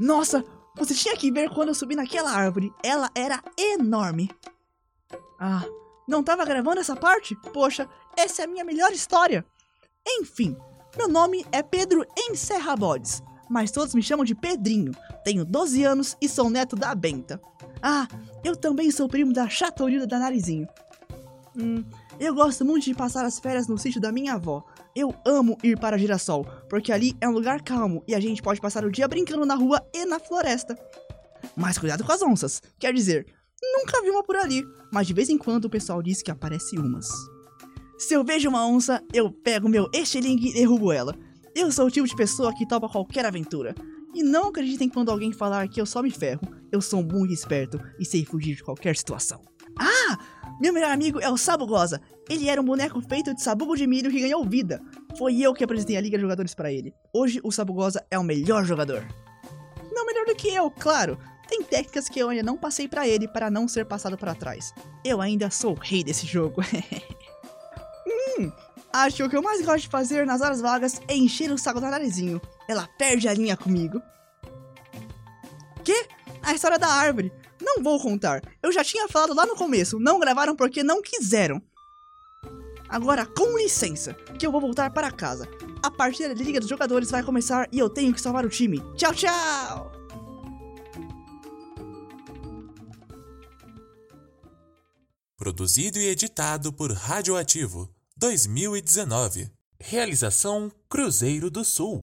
Nossa, você tinha que ver quando eu subi naquela árvore. Ela era enorme. Ah, não tava gravando essa parte? Poxa, essa é a minha melhor história. Enfim, meu nome é Pedro Encerra Bodes, mas todos me chamam de Pedrinho. Tenho 12 anos e sou neto da Benta. Ah, eu também sou primo da Chatorilda da Narizinho. Hum, eu gosto muito de passar as férias no sítio da minha avó. Eu amo ir para Girassol, porque ali é um lugar calmo e a gente pode passar o dia brincando na rua e na floresta. Mas cuidado com as onças, quer dizer, nunca vi uma por ali, mas de vez em quando o pessoal diz que aparece umas. Se eu vejo uma onça, eu pego meu estilingue e derrubo ela. Eu sou o tipo de pessoa que topa qualquer aventura. E não acreditem quando alguém falar que eu só me ferro. Eu sou muito esperto e sei fugir de qualquer situação. Meu melhor amigo é o Sabugosa. Ele era um boneco feito de sabugo de milho que ganhou vida. Foi eu que apresentei a Liga de Jogadores para ele. Hoje o Sabugosa é o melhor jogador. Não melhor do que eu, claro. Tem técnicas que eu ainda não passei para ele para não ser passado para trás. Eu ainda sou o rei desse jogo. hum, acho que o que eu mais gosto de fazer nas horas vagas é encher o saco da narizinho. Ela perde a linha comigo. Que? A história da árvore. Não vou contar. Eu já tinha falado lá no começo. Não gravaram porque não quiseram. Agora, com licença, que eu vou voltar para casa. A partida da Liga dos Jogadores vai começar e eu tenho que salvar o time. Tchau, tchau! Produzido e editado por Radioativo 2019. Realização Cruzeiro do Sul.